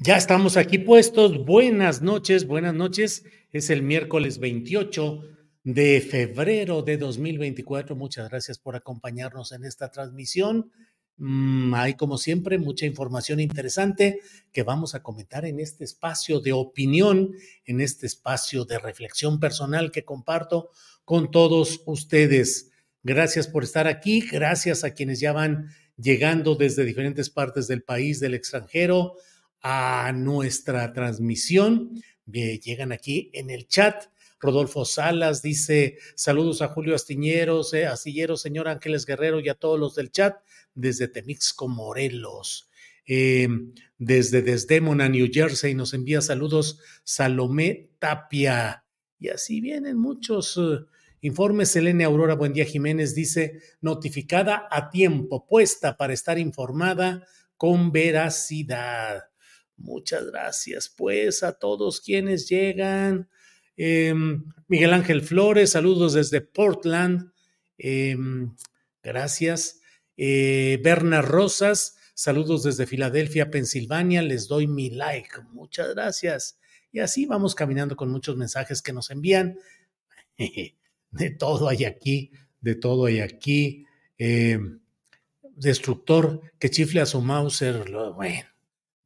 Ya estamos aquí puestos. Buenas noches, buenas noches. Es el miércoles 28 de febrero de 2024. Muchas gracias por acompañarnos en esta transmisión. Mm, hay, como siempre, mucha información interesante que vamos a comentar en este espacio de opinión, en este espacio de reflexión personal que comparto con todos ustedes. Gracias por estar aquí. Gracias a quienes ya van llegando desde diferentes partes del país, del extranjero a nuestra transmisión. Llegan aquí en el chat. Rodolfo Salas dice saludos a Julio Astiñeros, eh, Astillero, señor Ángeles Guerrero y a todos los del chat desde Temixco, Morelos. Eh, desde Desdemona, New Jersey, nos envía saludos Salomé Tapia. Y así vienen muchos uh, informes. Selene Aurora Buendía Jiménez dice, notificada a tiempo, puesta para estar informada con veracidad. Muchas gracias, pues, a todos quienes llegan. Em, Miguel Ángel Flores, saludos desde Portland. Em, gracias. Eh, Berna Rosas, saludos desde Filadelfia, Pensilvania. Les doy mi like. Muchas gracias. Y así vamos caminando con muchos mensajes que nos envían. De todo hay aquí, de todo hay aquí. Em, destructor que chifle a su Mauser. Bueno,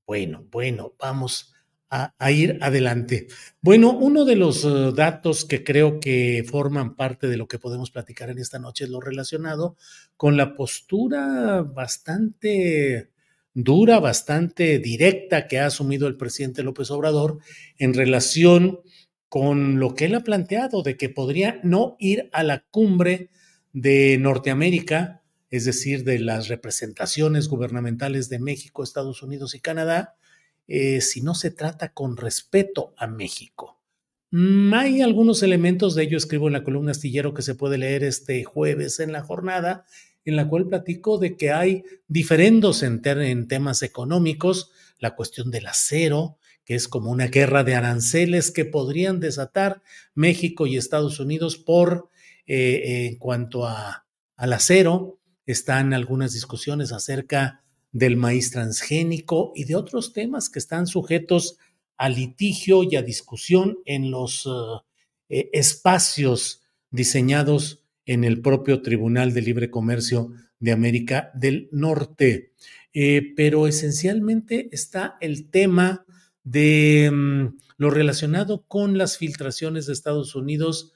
bueno, bueno, vamos a, ir adelante. Bueno, uno de los eh, datos que creo que forman parte de lo que podemos platicar en esta noche es lo relacionado con la postura bastante dura, bastante directa que ha asumido el presidente López Obrador en relación con lo que él ha planteado de que podría no ir a la cumbre de Norteamérica es decir, de las representaciones gubernamentales de México, Estados Unidos y Canadá, eh, si no se trata con respeto a México. Mm, hay algunos elementos de ello, escribo en la columna astillero que se puede leer este jueves en la jornada, en la cual platico de que hay diferendos en, temas económicos, la cuestión del acero, que es como una guerra de aranceles que podrían desatar México y Estados Unidos por eh, en cuanto a, al acero, están algunas discusiones acerca del maíz transgénico y de otros temas que están sujetos a litigio y a discusión en los eh, eh, espacios diseñados en el propio Tribunal de Libre Comercio de América del Norte. Eh, pero esencialmente está el tema de mm, lo relacionado con las filtraciones de Estados Unidos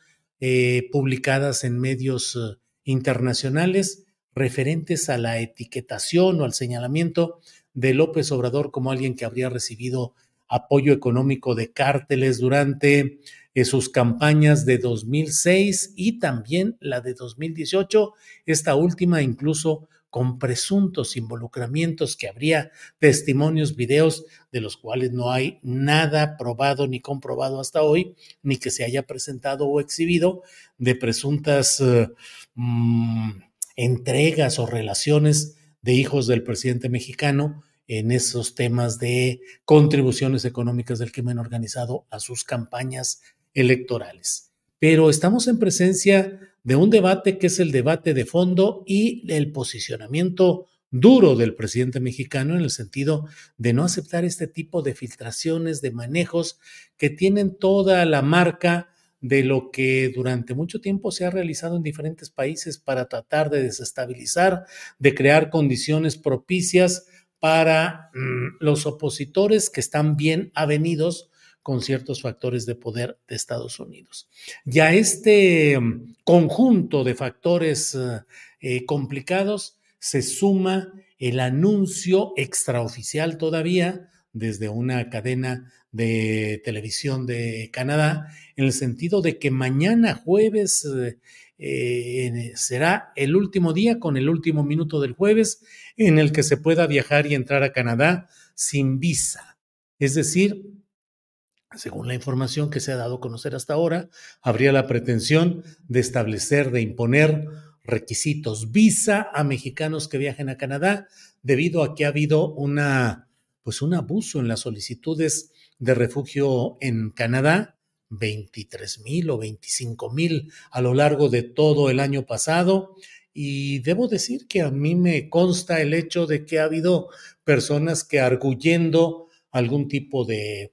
publicadas en medios internacionales referentes a la etiquetación o al señalamiento de López Obrador como alguien que habría recibido apoyo económico de cárteles durante eh, sus campañas de 2006 y también la de 2018, esta última incluso con presuntos involucramientos que habría testimonios, videos de los cuales no hay nada probado ni comprobado hasta hoy, ni que se haya presentado o exhibido de presuntas eh, mm, entregas o relaciones de hijos del presidente mexicano en esos temas de contribuciones económicas del crimen organizado a sus campañas electorales. Pero estamos en presencia de un debate que es el debate de fondo y el posicionamiento duro del presidente mexicano en el sentido de no aceptar este tipo de filtraciones, de manejos que tienen toda la marca de lo que durante mucho tiempo se ha realizado en diferentes países para tratar de desestabilizar, de crear condiciones propicias para mm, los opositores que están bien avenidos con ciertos factores de poder de Estados Unidos. Ya este mm, conjunto de factores eh, eh, complicados se suma el anuncio extraoficial todavía desde una cadena de televisión de Canadá, en el sentido de que mañana jueves eh, será el último día con el último minuto del jueves en el que se pueda viajar y entrar a Canadá sin visa. Es decir, según la información que se ha dado a conocer hasta ahora, habría la pretensión de establecer, de imponer requisitos visa a mexicanos que viajen a Canadá, debido a que ha habido una, pues un abuso en las solicitudes de refugio en Canadá, 23 mil o 25 mil a lo largo de todo el año pasado. Y debo decir que a mí me consta el hecho de que ha habido personas que arguyendo algún tipo de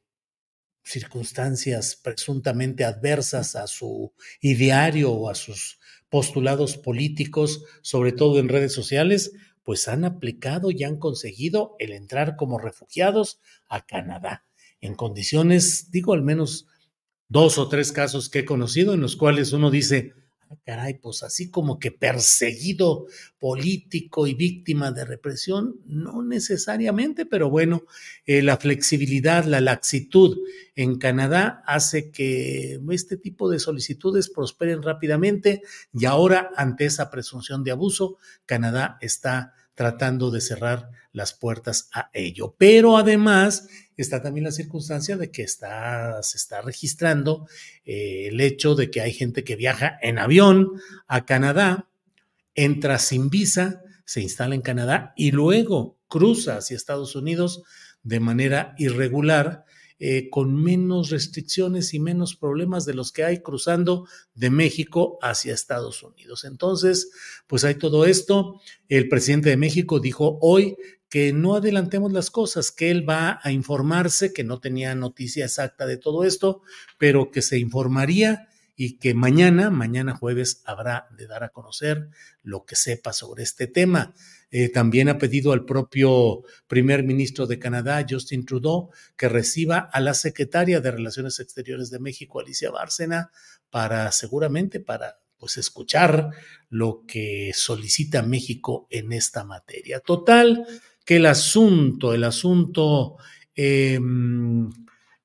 circunstancias presuntamente adversas a su ideario o a sus postulados políticos, sobre todo en redes sociales, pues han aplicado y han conseguido el entrar como refugiados a Canadá, en condiciones, digo al menos dos o tres casos que he conocido en los cuales uno dice, caray, pues así como que perseguido político y víctima de represión, no necesariamente, pero bueno, eh, la flexibilidad, la laxitud en Canadá hace que este tipo de solicitudes prosperen rápidamente y ahora ante esa presunción de abuso, Canadá está tratando de cerrar las puertas a ello. Pero además está también la circunstancia de que está, se está registrando eh, el hecho de que hay gente que viaja en avión a Canadá, entra sin visa, se instala en Canadá y luego cruza hacia Estados Unidos de manera irregular eh, con menos restricciones y menos problemas de los que hay cruzando de México hacia Estados Unidos. Entonces, pues hay todo esto. El presidente de México dijo hoy que no adelantemos las cosas, que él va a informarse, que no tenía noticia exacta de todo esto, pero que se informaría y que mañana, mañana jueves, habrá de dar a conocer lo que sepa sobre este tema. Eh, también ha pedido al propio primer ministro de Canadá, Justin Trudeau, que reciba a la secretaria de Relaciones Exteriores de México, Alicia Bárcena, para seguramente para pues escuchar lo que solicita México en esta materia. Total, que el asunto, el asunto em,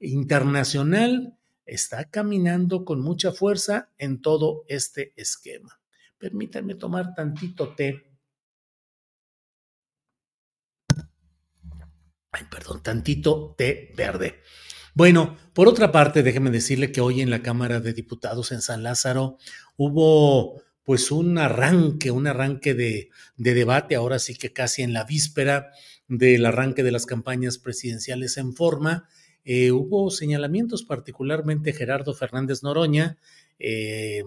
internacional está caminando con mucha fuerza en todo este esquema. Permítanme tomar tantito té ay, perdón, tantito té verde. Bueno, por otra parte, déjeme decirle que hoy en la Cámara de Diputados en San Lázaro hubo pues un arranque, un arranque de, debate, ahora sí que casi en la víspera del arranque de las campañas presidenciales en forma. Eh, hubo señalamientos, particularmente Gerardo Fernández Noroña, eh,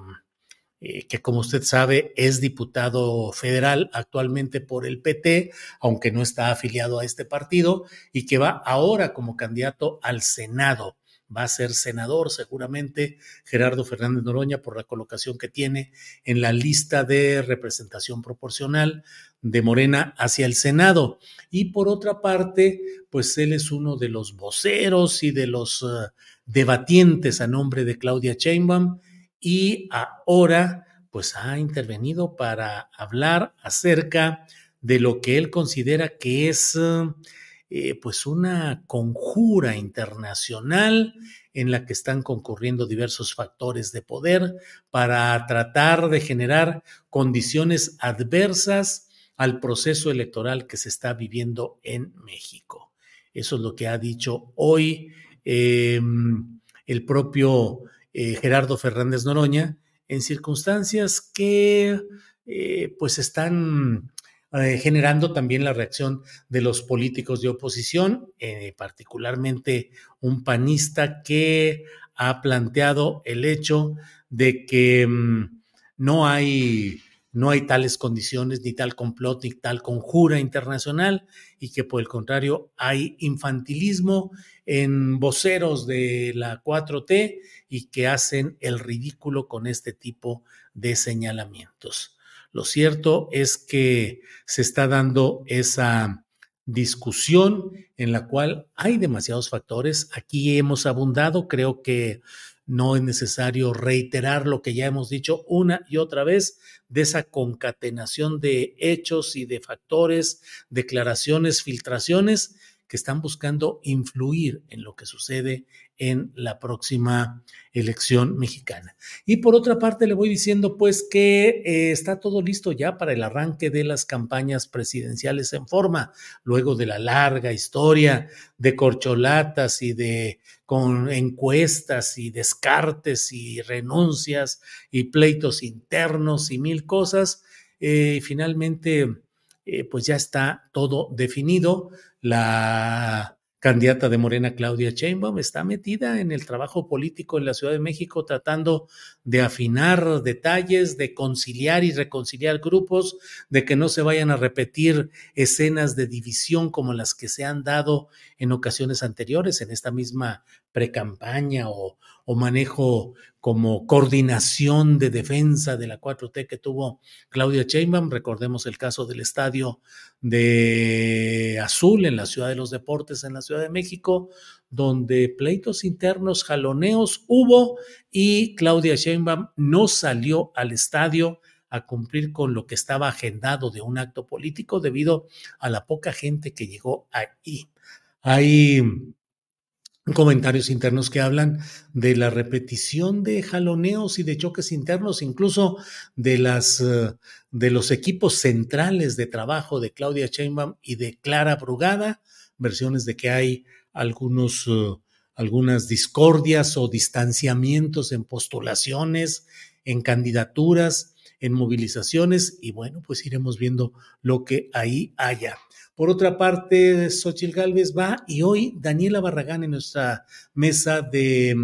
eh, que como usted sabe es diputado federal actualmente por el PT, aunque no está afiliado a este partido, y que va ahora como candidato al Senado. Va a ser senador seguramente Gerardo Fernández Noroña por la colocación que tiene en la lista de representación proporcional de Morena hacia el Senado. Y por otra parte, pues él es uno de los voceros y de los uh, debatientes a nombre de Claudia Sheinbaum y ahora pues ha intervenido para hablar acerca de lo que él considera que es eh, pues una conjura internacional en la que están concurriendo diversos factores de poder para tratar de generar condiciones adversas al proceso electoral que se está viviendo en México. Eso es lo que ha dicho hoy em, el propio eh, Gerardo Fernández Noroña, en circunstancias que eh, pues están eh, generando también la reacción de los políticos de oposición, eh, particularmente un panista que ha planteado el hecho de que mm, no hay no hay tales condiciones, ni tal complot, ni tal conjura internacional, y que por el contrario hay infantilismo en voceros de la 4T y que hacen el ridículo con este tipo de señalamientos. Lo cierto es que se está dando esa discusión en la cual hay demasiados factores. Aquí hemos abundado, creo que no es necesario reiterar lo que ya hemos dicho una y otra vez de esa concatenación de hechos y de factores, declaraciones, filtraciones que están buscando influir en lo que sucede en la próxima elección mexicana. Y por otra parte, le voy diciendo pues que eh, está todo listo ya para el arranque de las campañas presidenciales en forma, luego de la larga historia de corcholatas y de con encuestas y descartes y renuncias y pleitos internos y mil cosas. Eh, finalmente, eh, pues ya está todo definido la candidata de Morena, Claudia Sheinbaum, está metida en el trabajo político en la Ciudad de México, tratando de afinar detalles, de conciliar y reconciliar grupos, de que no se vayan a repetir escenas de división como las que se han dado en ocasiones anteriores, en esta misma precampaña o, o manejo como coordinación de defensa de la 4T que tuvo Claudia Sheinbaum. Recordemos el caso del estadio de Azul en la Ciudad de los Deportes en la Ciudad de México, donde pleitos internos, jaloneos hubo y Claudia Sheinbaum no salió al estadio a cumplir con lo que estaba agendado de un acto político debido a la poca gente que llegó ahí. Hay comentarios internos que hablan de la repetición de jaloneos y de choques internos, incluso de las eh, de los equipos centrales de trabajo de Claudia Sheinbaum y de Clara Brugada, versiones de que hay algunos eh, algunas discordias o distanciamientos en postulaciones, en candidaturas, en movilizaciones y bueno, pues iremos viendo lo que ahí haya. Por otra parte, Xochil Gálvez va y hoy Daniela Barragán en nuestra mesa de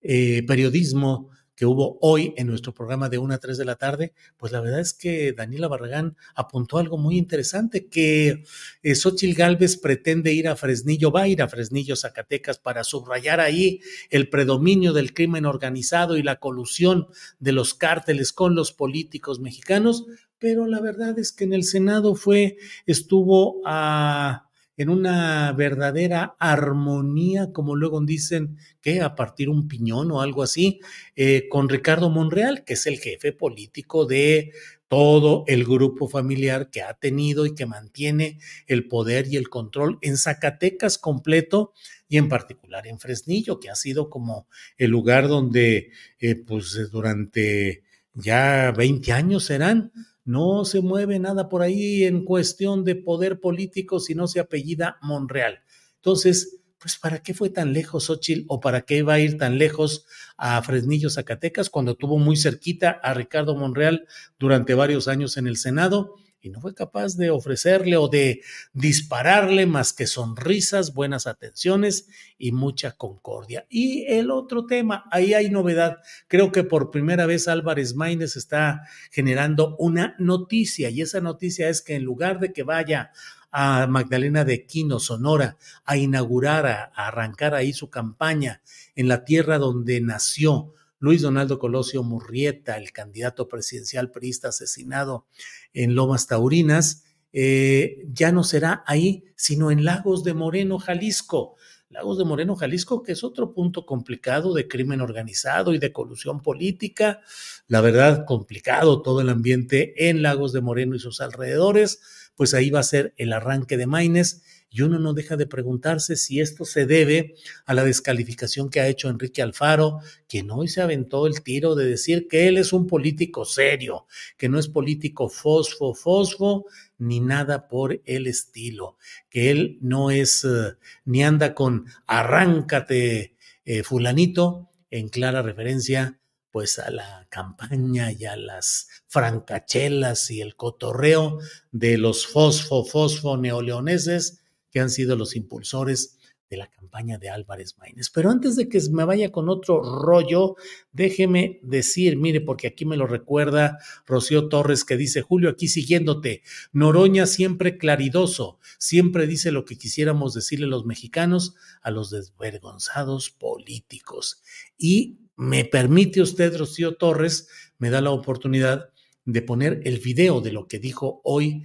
eh, periodismo que hubo hoy en nuestro programa de 1 a 3 de la tarde, pues la verdad es que Daniela Barragán apuntó algo muy interesante, que eh, Xochil Gálvez pretende ir a Fresnillo, va a ir a Fresnillo, Zacatecas, para subrayar ahí el predominio del crimen organizado y la colusión de los cárteles con los políticos mexicanos, pero la verdad es que en el Senado fue, estuvo a en una verdadera armonía, como luego dicen, que a partir un piñón o algo así, eh, con Ricardo Monreal, que es el jefe político de todo el grupo familiar que ha tenido y que mantiene el poder y el control en Zacatecas completo y en particular en Fresnillo, que ha sido como el lugar donde, eh, pues durante ya 20 años serán, no se mueve nada por ahí en cuestión de poder político si no se apellida Monreal. Entonces, pues ¿para qué fue tan lejos Xochitl o para qué va a ir tan lejos a Fresnillo, Zacatecas, cuando tuvo muy cerquita a Ricardo Monreal durante varios años en el Senado? Y no fue capaz de ofrecerle o de dispararle más que sonrisas, buenas atenciones y mucha concordia. Y el otro tema, ahí hay novedad. Creo que por primera vez Álvarez Maínez está generando una noticia y esa noticia es que en lugar de que vaya a Magdalena de Quino, Sonora, a inaugurar, a, arrancar ahí su campaña en la tierra donde nació, Luis Donaldo Colosio Murrieta, el candidato presidencial priista asesinado en Lomas Taurinas, eh, ya no será ahí, sino en Lagos de Moreno, Jalisco. Lagos de Moreno, Jalisco, que es otro punto complicado de crimen organizado y de colusión política. La verdad, complicado todo el ambiente en Lagos de Moreno y sus alrededores. Pues ahí va a ser el arranque de Maines y uno no deja de preguntarse si esto se debe a la descalificación que ha hecho Enrique Alfaro, quien hoy se aventó el tiro de decir que él es un político serio, que no es político fosfo, fosfo, ni nada por el estilo, que él no es eh, ni anda con arráncate eh, fulanito, en clara referencia pues a la campaña y a las francachelas y el cotorreo de los fosfo, fosfo neoleoneses que han sido los impulsores de la campaña de Álvarez Maínez. Pero antes de que me vaya con otro rollo, déjeme decir, mire, porque aquí me lo recuerda Rocío Torres que dice, Julio, aquí siguiéndote, Noroña siempre claridoso, siempre dice lo que quisiéramos decirle los mexicanos a los desvergonzados políticos. Y me permite usted, Rocío Torres, me da la oportunidad de poner el video de lo que dijo hoy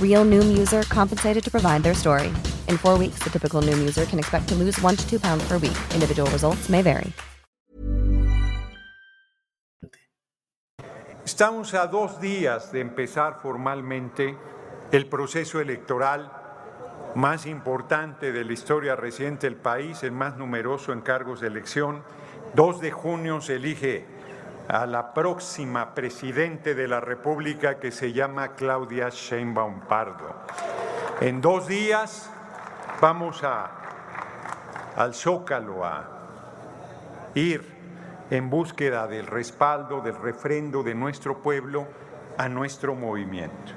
Real Noom user compensated to provide their story. In four weeks, the typical Noom user can expect to lose one to two pounds per week. Individual results may vary. Estamos a dos días de empezar formalmente el proceso electoral más importante de la historia reciente del país, el más numeroso en cargos de elección. 2 de junio se elige a la próxima presidente de la República que se llama Claudia Sheinbaum Pardo. En dos días vamos a, al Zócalo a ir en búsqueda del respaldo, del refrendo de nuestro pueblo a nuestro movimiento.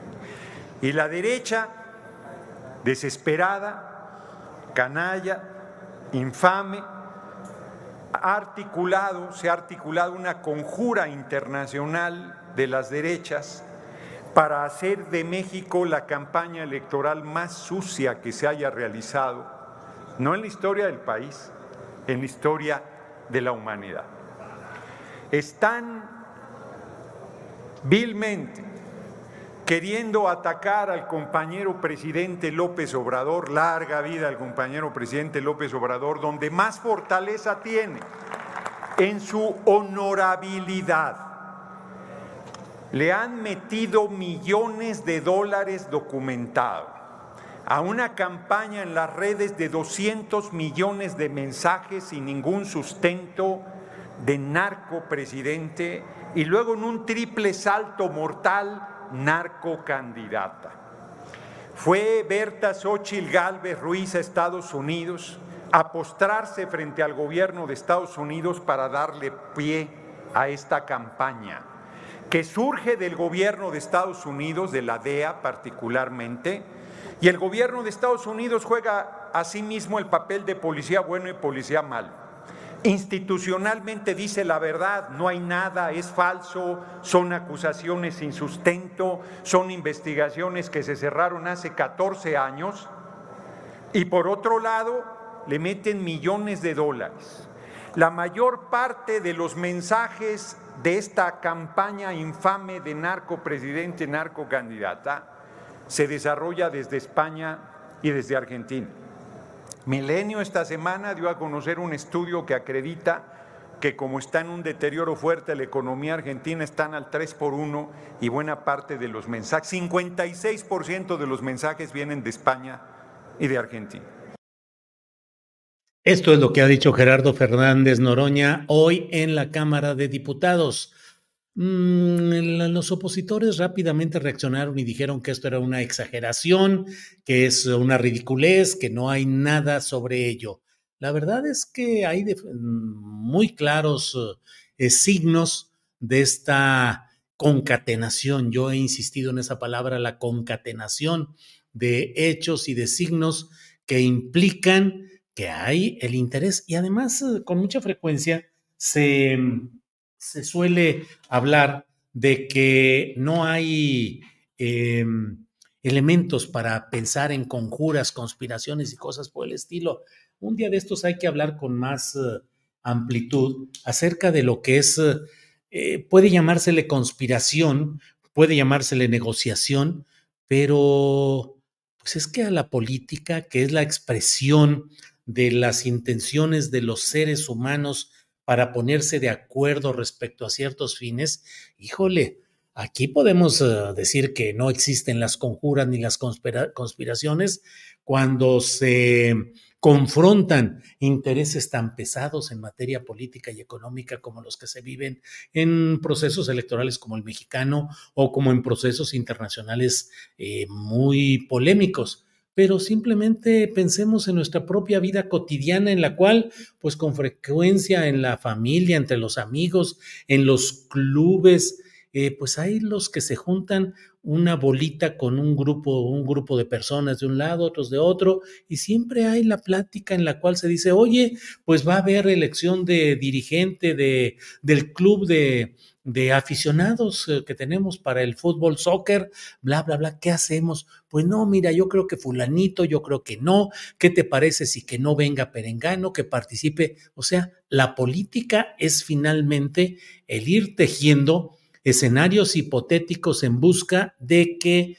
Y la derecha, desesperada, canalla, infame, articulado, se ha articulado una conjura internacional de las derechas para hacer de México la campaña electoral más sucia que se haya realizado, no en la historia del país, en la historia de la humanidad. Están vilmente queriendo atacar al compañero presidente López Obrador, larga vida al compañero presidente López Obrador, donde más fortaleza tiene en su honorabilidad. Le han metido millones de dólares documentados a una campaña en las redes de 200 millones de mensajes sin ningún sustento de narco presidente y luego en un triple salto mortal narco candidata. Fue Berta Xochil Gálvez Ruiz a Estados Unidos a postrarse frente al gobierno de Estados Unidos para darle pie a esta campaña, que surge del gobierno de Estados Unidos, de la DEA particularmente, y el gobierno de Estados Unidos juega asimismo el papel de policía bueno y policía malo institucionalmente dice la verdad, no hay nada, es falso, son acusaciones sin sustento, son investigaciones que se cerraron hace 14 años y por otro lado le meten millones de dólares. La mayor parte de los mensajes de esta campaña infame de narco presidente, narco candidata, se desarrolla desde España y desde Argentina. Milenio esta semana dio a conocer un estudio que acredita que como está en un deterioro fuerte la economía argentina, están al 3 por 1 y buena parte de los mensajes, 56% de los mensajes vienen de España y de Argentina. Esto es lo que ha dicho Gerardo Fernández Noroña hoy en la Cámara de Diputados. Mm, los opositores rápidamente reaccionaron y dijeron que esto era una exageración, que es una ridiculez, que no hay nada sobre ello. La verdad es que hay muy claros eh, signos de esta concatenación. Yo he insistido en esa palabra, la concatenación de hechos y de signos que implican que hay el interés y además eh, con mucha frecuencia se se suele hablar de que no hay em, elementos para pensar en conjuras, conspiraciones y cosas por el estilo. Un día de estos hay que hablar con más eh, amplitud acerca de lo que es, eh, puede llamársele conspiración, puede llamársele negociación, pero pues es que a la política, que es la expresión de las intenciones de los seres humanos para ponerse de acuerdo respecto a ciertos fines, híjole, aquí podemos eh, decir que no existen las conjuras ni las conspiraciones cuando se confrontan intereses tan pesados en materia política y económica como los que se viven en procesos electorales como el mexicano o como en procesos internacionales eh, muy polémicos pero simplemente pensemos en nuestra propia vida cotidiana en la cual, pues con frecuencia en la familia, entre los amigos, en los clubes, eh, pues hay los que se juntan una bolita con un grupo, un grupo de personas de un lado, otros de otro, y siempre hay la plática en la cual se dice, oye, pues va a haber elección de dirigente de, del club de, de aficionados eh, que tenemos para el fútbol, soccer, bla, bla, bla, ¿qué hacemos? Pues no, mira, yo creo que fulanito, yo creo que no, ¿qué te parece si que no venga Perengano, que participe? O sea, la política es finalmente el ir tejiendo escenarios hipotéticos en busca de que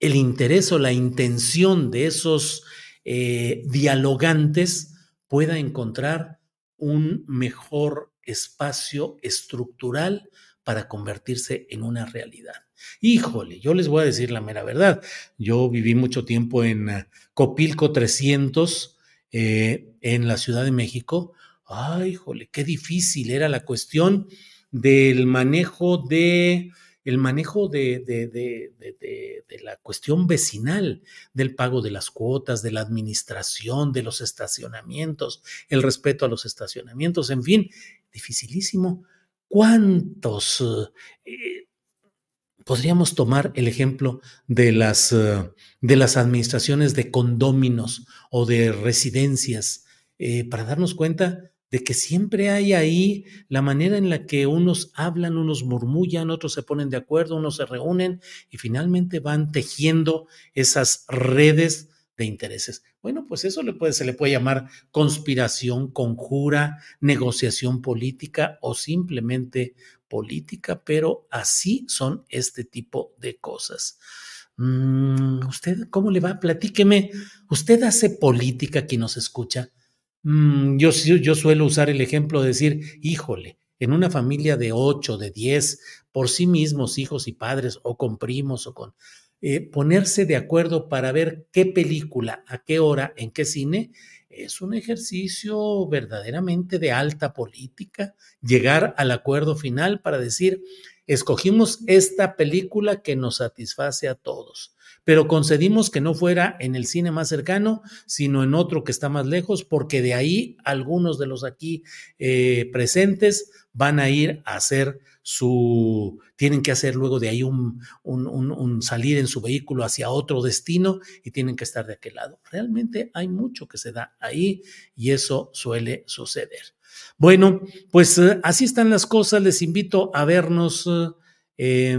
el interés o la intención de esos eh, dialogantes pueda encontrar un mejor espacio estructural para convertirse en una realidad. Híjole, yo les voy a decir la mera verdad. Yo viví mucho tiempo en eh, Copilco 300, eh, en la Ciudad de México. Ay, híjole, qué difícil era la cuestión del manejo de el manejo de, de, de, la cuestión vecinal, del pago de las cuotas, de la administración, de los estacionamientos, el respeto a los estacionamientos, en fin, dificilísimo. ¿Cuántos? Eh, podríamos tomar el ejemplo de las, eh, de las administraciones de condóminos o de residencias eh, para darnos cuenta de que siempre hay ahí la manera en la que unos hablan, unos murmullan, otros se ponen de acuerdo, unos se reúnen y finalmente van tejiendo esas redes de intereses. Bueno, pues eso se le puede llamar conspiración, conjura, negociación política o simplemente política, pero así son este tipo de cosas. Mm, ¿Usted cómo le va? Platíqueme. ¿Usted hace política quien nos escucha? Mm, yo, yo suelo usar el ejemplo de decir, híjole, en una familia de ocho, de diez, por sí mismos, hijos y padres, o con primos, o con eh, ponerse de acuerdo para ver qué película, a qué hora, en qué cine, es un ejercicio verdaderamente de alta política, llegar al acuerdo final para decir, escogimos esta película que nos satisface a todos pero concedimos que no fuera en el cine más cercano, sino en otro que está más lejos, porque de ahí algunos de los aquí eh, presentes van a ir a hacer su, tienen que hacer luego de ahí un, un, un, salir en su vehículo hacia otro destino y tienen que estar de aquel lado. Realmente hay mucho que se da ahí y eso suele suceder. Bueno, pues eh, así están las cosas. Les invito a vernos. Eh,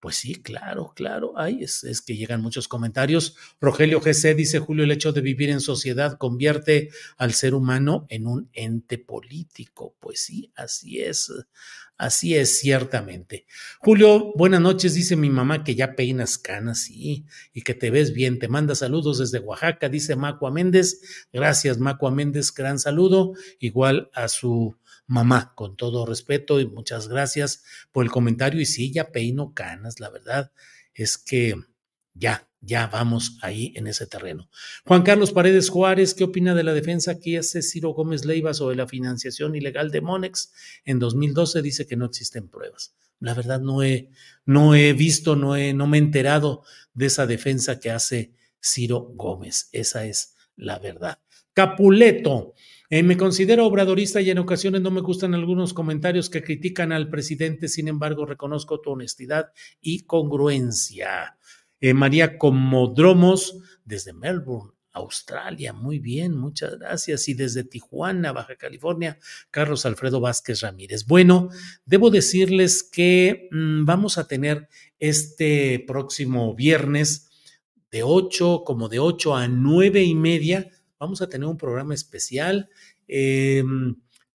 pues sí, claro, claro. Ay, es, que llegan muchos comentarios. Rogelio GC dice, Julio, el hecho de vivir en sociedad convierte al ser humano en un ente político. Pues sí, así es. Así es, ciertamente. Julio, buenas noches, dice mi mamá que ya peinas canas, y que te ves bien. Te manda saludos desde Oaxaca, dice Macua Méndez. Gracias, Macua Méndez, gran saludo. Igual a su mamá, con todo respeto y muchas gracias por el comentario. Y sí, ya peino canas, la verdad es que ya, ya vamos ahí en ese terreno. Juan Carlos Paredes Juárez, ¿qué opina de la defensa que hace Ciro Gómez Leiva sobre la financiación ilegal de Monex? En 2012 dice que no existen pruebas. La verdad no he, no he visto, no, he, no me he enterado de esa defensa que hace Ciro Gómez. Esa es la verdad. Capuleto, eh, me considero obradorista y en ocasiones no me gustan algunos comentarios que critican al presidente, sin embargo reconozco tu honestidad y congruencia. Eh, María Comodromos, desde Melbourne, Australia. Muy bien, muchas gracias. Y desde Tijuana, Baja California, Carlos Alfredo Vázquez Ramírez. Bueno, debo decirles que mmm, vamos a tener este próximo viernes de 8, como de 8 a 9 y media, vamos a tener un programa especial eh,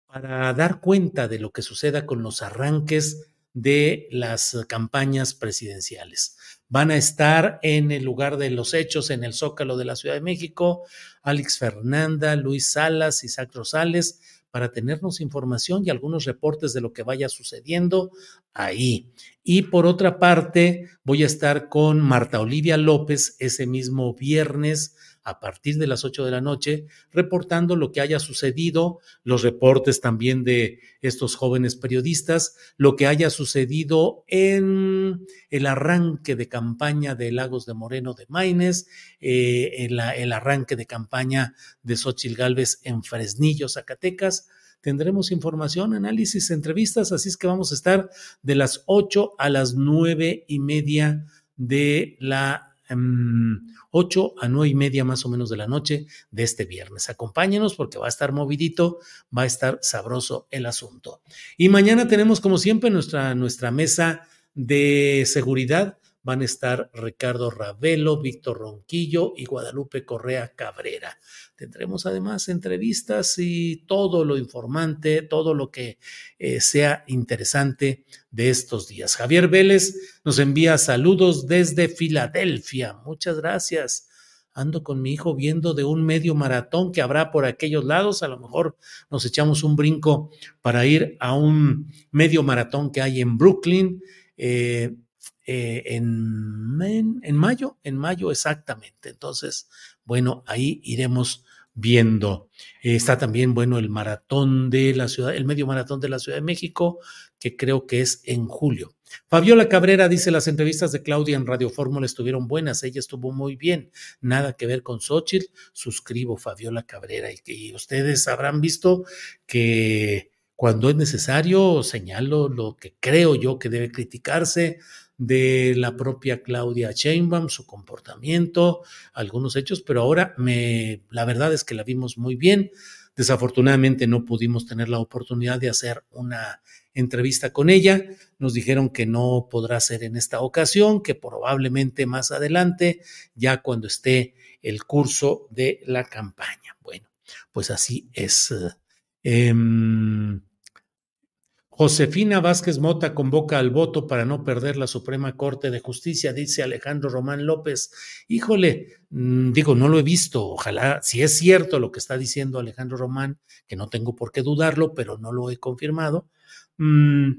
para dar cuenta de lo que suceda con los arranques de las campañas presidenciales. Van a estar en el lugar de los hechos, en el Zócalo de la Ciudad de México, Alex Fernanda, Luis Salas, Isaac Rosales, para tenernos información y algunos reportes de lo que vaya sucediendo ahí. Y por otra parte, voy a estar con Marta Olivia López ese mismo viernes a partir de las 8 de la noche, reportando lo que haya sucedido, los reportes también de estos jóvenes periodistas, lo que haya sucedido en el arranque de campaña de Lagos de Moreno de Maines, eh, el arranque de campaña de Xochil Gálvez en Fresnillo, Zacatecas, tendremos información, análisis, entrevistas, así es que vamos a estar de las 8 a las nueve y media de la um, 8 a 9 y media más o menos de la noche de este viernes. Acompáñenos porque va a estar movidito, va a estar sabroso el asunto. Y mañana tenemos como siempre nuestra, nuestra mesa de seguridad. Van a estar Ricardo Ravelo, Víctor Ronquillo y Guadalupe Correa Cabrera. Tendremos además entrevistas y todo lo informante, todo lo que eh, sea interesante de estos días. Javier Vélez nos envía saludos desde Filadelfia. Muchas gracias. Ando con mi hijo viendo de un medio maratón que habrá por aquellos lados. A lo mejor nos echamos un brinco para ir a un medio maratón que hay en Brooklyn. Eh, eh, en, en, mayo, en mayo exactamente. Entonces, bueno, ahí iremos viendo. Está también, bueno, el maratón de la ciudad, el medio maratón de la Ciudad de México, que creo que es en julio. Fabiola Cabrera dice, las entrevistas de Claudia en Radio Fórmula estuvieron buenas, ella estuvo muy bien, nada que ver con Xochitl, suscribo Fabiola Cabrera y que ustedes habrán visto que cuando es necesario señalo lo que creo yo que debe criticarse, de la propia Claudia Sheinbaum, su comportamiento, algunos hechos, pero ahora me, la verdad es que la vimos muy bien. Desafortunadamente no pudimos tener la oportunidad de hacer una entrevista con ella. Nos dijeron que no podrá ser en esta ocasión, que probablemente más adelante, ya cuando esté el curso de la campaña. Bueno, pues así es. Eh, Josefina Vázquez Mota convoca al voto para no perder la Suprema Corte de Justicia, dice Alejandro Román López. Híjole, mm, digo, no lo he visto. Ojalá, si es cierto lo que está diciendo Alejandro Román, que no tengo por qué dudarlo, pero no lo he confirmado. Mmm,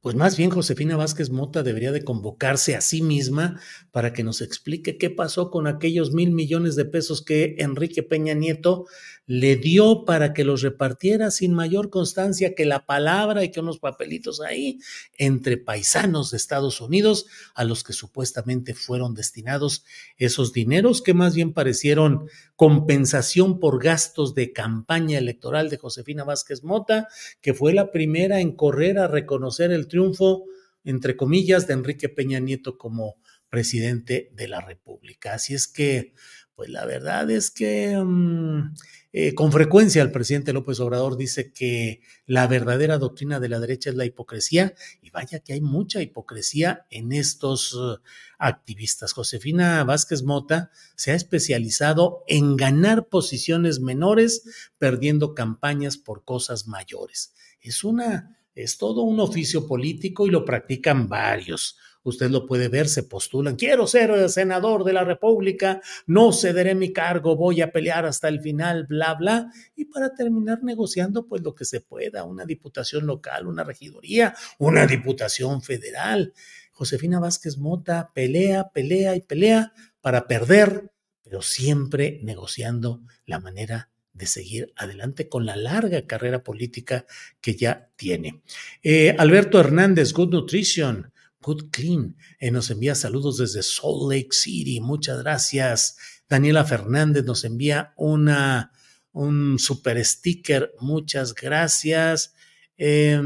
pues más bien Josefina Vázquez Mota debería de convocarse a sí misma para que nos explique qué pasó con aquellos mil millones de pesos que Enrique Peña Nieto le dio para que los repartiera sin mayor constancia que la palabra y que unos papelitos ahí entre paisanos de Estados Unidos a los que supuestamente fueron destinados esos dineros que más bien parecieron compensación por gastos de campaña electoral de Josefina Vázquez Mota, que fue la primera en correr a reconocer el triunfo, entre comillas, de Enrique Peña Nieto como presidente de la República. Así es que, pues la verdad es que um, eh, con frecuencia el presidente López Obrador dice que la verdadera doctrina de la derecha es la hipocresía y vaya que hay mucha hipocresía en estos uh, activistas. Josefina Vázquez Mota se ha especializado en ganar posiciones menores perdiendo campañas por cosas mayores. Es una es todo un oficio político y lo practican varios. Usted lo puede ver, se postulan, quiero ser senador de la República, no cederé mi cargo, voy a pelear hasta el final, bla, bla, y para terminar negociando pues lo que se pueda, una diputación local, una regidoría, una diputación federal. Josefina Vázquez Mota pelea, pelea y pelea para perder, pero siempre negociando la manera de seguir adelante con la larga carrera política que ya tiene. Eh, Alberto Hernández, Good Nutrition, Good Clean, eh, nos envía saludos desde Salt Lake City. Muchas gracias. Daniela Fernández nos envía una, un super sticker. Muchas gracias. Eh,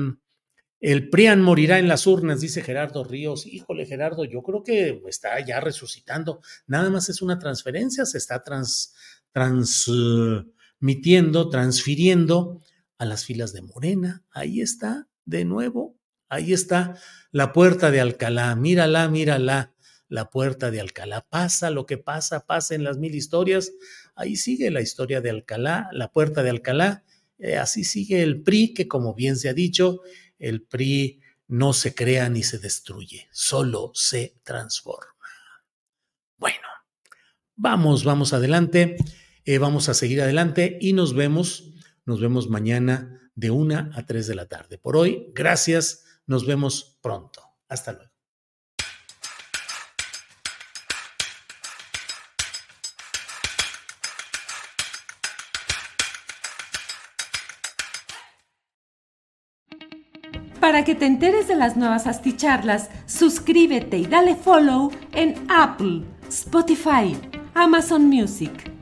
El PRIAN morirá en las urnas, dice Gerardo Ríos. Híjole, Gerardo, yo creo que está ya resucitando. Nada más es una transferencia, se está transmitiendo, transfiriendo a las filas de Morena. Ahí está, de nuevo, ahí está la puerta de Alcalá. Mírala, mírala, la puerta de Alcalá. Pasa lo que pasa, pasa en las mil historias. Ahí sigue la historia de Alcalá, la puerta de Alcalá. Eh, así sigue el PRI, que como bien se ha dicho, el PRI no se crea ni se destruye, solo se transforma. Bueno, vamos, vamos adelante, eh, vamos a seguir adelante y nos vemos, nos vemos mañana de una a tres de la tarde. Por hoy, gracias, nos vemos pronto. Hasta luego. Para que te enteres de las nuevas asticharlas, suscríbete y dale follow en Apple, Spotify, Amazon Music,